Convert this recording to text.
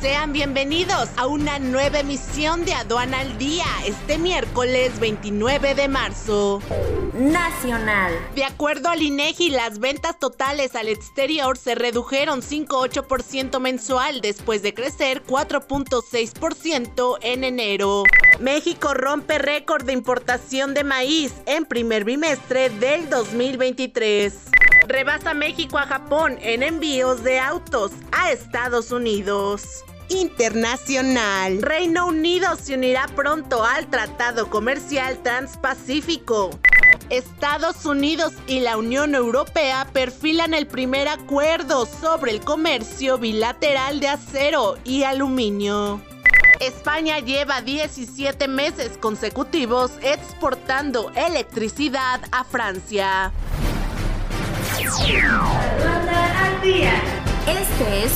Sean bienvenidos a una nueva emisión de Aduana al Día este miércoles 29 de marzo. Nacional. De acuerdo al INEGI, las ventas totales al exterior se redujeron 5,8% mensual después de crecer 4,6% en enero. México rompe récord de importación de maíz en primer bimestre del 2023. Rebasa México a Japón en envíos de autos a Estados Unidos. Internacional. Reino Unido se unirá pronto al Tratado Comercial Transpacífico. Estados Unidos y la Unión Europea perfilan el primer acuerdo sobre el comercio bilateral de acero y aluminio. España lleva 17 meses consecutivos exportando electricidad a Francia. al día.